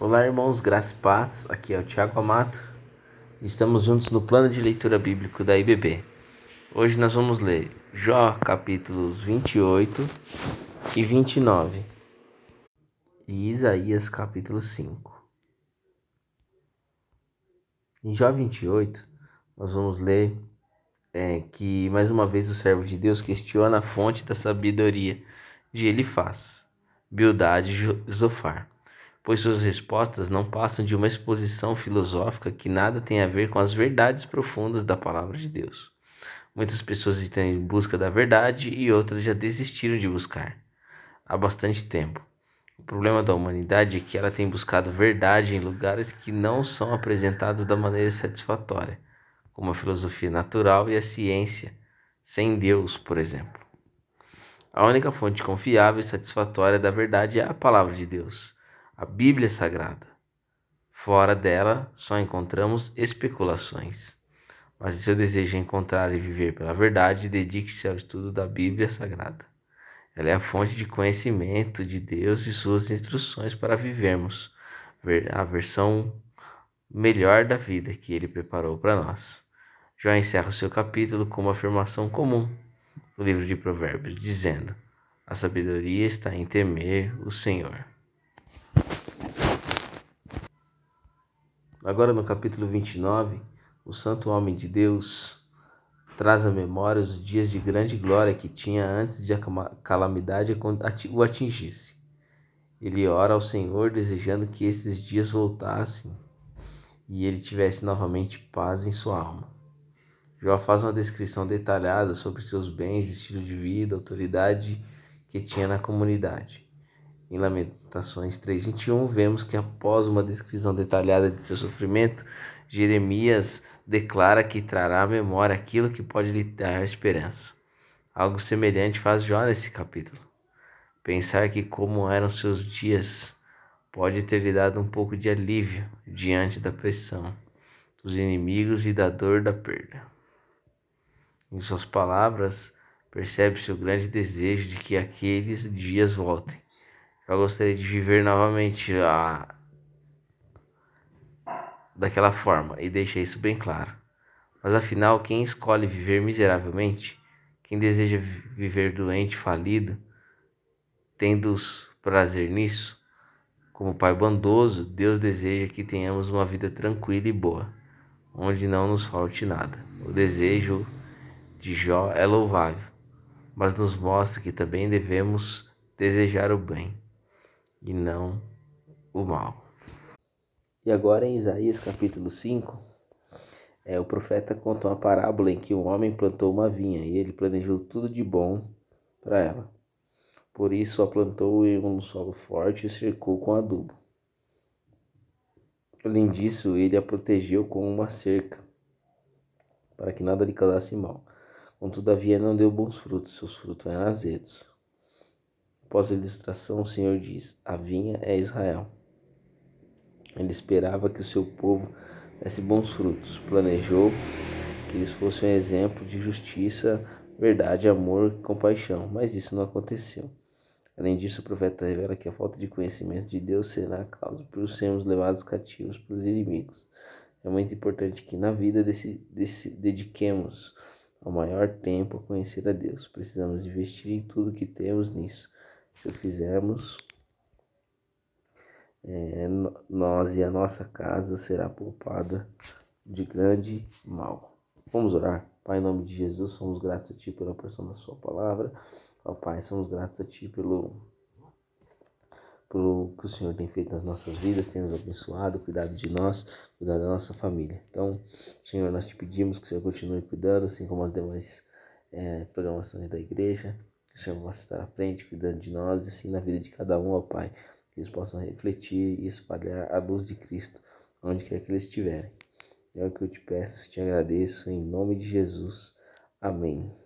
Olá, irmãos, graças e paz. Aqui é o Tiago Amato. Estamos juntos no plano de leitura bíblico da IBB. Hoje nós vamos ler Jó, capítulos 28 e 29 e Isaías, capítulo 5. Em Jó 28, nós vamos ler é, que mais uma vez o servo de Deus questiona a fonte da sabedoria de Elifaz, Bildade e Zofar pois suas respostas não passam de uma exposição filosófica que nada tem a ver com as verdades profundas da palavra de Deus. Muitas pessoas estão em busca da verdade e outras já desistiram de buscar há bastante tempo. O problema da humanidade é que ela tem buscado verdade em lugares que não são apresentados da maneira satisfatória, como a filosofia natural e a ciência, sem Deus, por exemplo. A única fonte confiável e satisfatória da verdade é a palavra de Deus a Bíblia Sagrada. Fora dela só encontramos especulações. Mas se seu desejo é encontrar e viver pela verdade, dedique-se ao estudo da Bíblia Sagrada. Ela é a fonte de conhecimento de Deus e suas instruções para vivermos a versão melhor da vida que ele preparou para nós. Jó encerra o seu capítulo com uma afirmação comum no livro de Provérbios, dizendo: A sabedoria está em temer o Senhor. Agora no capítulo 29, o santo homem de Deus traz à memória os dias de grande glória que tinha antes de a calamidade o atingisse. Ele ora ao Senhor desejando que esses dias voltassem e ele tivesse novamente paz em sua alma. Jó faz uma descrição detalhada sobre seus bens, estilo de vida, autoridade que tinha na comunidade. Em Lamentações 3:21 vemos que após uma descrição detalhada de seu sofrimento, Jeremias declara que trará à memória aquilo que pode lhe dar esperança. Algo semelhante faz Jó nesse capítulo. Pensar que como eram seus dias pode ter lhe dado um pouco de alívio diante da pressão dos inimigos e da dor da perda. Em suas palavras, percebe-se o grande desejo de que aqueles dias voltem eu gostaria de viver novamente a... daquela forma e deixei isso bem claro. Mas afinal, quem escolhe viver miseravelmente, quem deseja viver doente, falido, tendo prazer nisso, como Pai bondoso, Deus deseja que tenhamos uma vida tranquila e boa, onde não nos falte nada. O desejo de Jó é louvável, mas nos mostra que também devemos desejar o bem e não o mal. E agora em Isaías capítulo 5, é, o profeta conta uma parábola em que um homem plantou uma vinha e ele planejou tudo de bom para ela. Por isso a plantou em um solo forte e cercou com adubo. Além disso, ele a protegeu com uma cerca, para que nada lhe causasse mal. Contudo, a vinha não deu bons frutos, seus frutos eram azedos. Após a ilustração, o Senhor diz: A vinha é Israel. Ele esperava que o seu povo desse bons frutos, planejou que eles fossem um exemplo de justiça, verdade, amor e compaixão, mas isso não aconteceu. Além disso, o profeta revela que a falta de conhecimento de Deus será a causa por sermos levados cativos pelos inimigos. É muito importante que na vida desse, desse, dediquemos o maior tempo a conhecer a Deus. Precisamos investir em tudo que temos nisso o fizermos, é, nós e a nossa casa será poupada de grande mal. Vamos orar. Pai, em nome de Jesus, somos gratos a Ti pela porção da Sua palavra. Ó Pai, somos gratos a Ti pelo, pelo que o Senhor tem feito nas nossas vidas, tem nos abençoado, cuidado de nós, cuidado da nossa família. Então, Senhor, nós te pedimos que o Senhor continue cuidando, assim como as demais é, programações da igreja. Senhor possa estar à frente, cuidando de nós e assim na vida de cada um, ó Pai. Que eles possam refletir e espalhar a luz de Cristo onde quer que eles estiverem. É o que eu te peço, te agradeço, em nome de Jesus. Amém.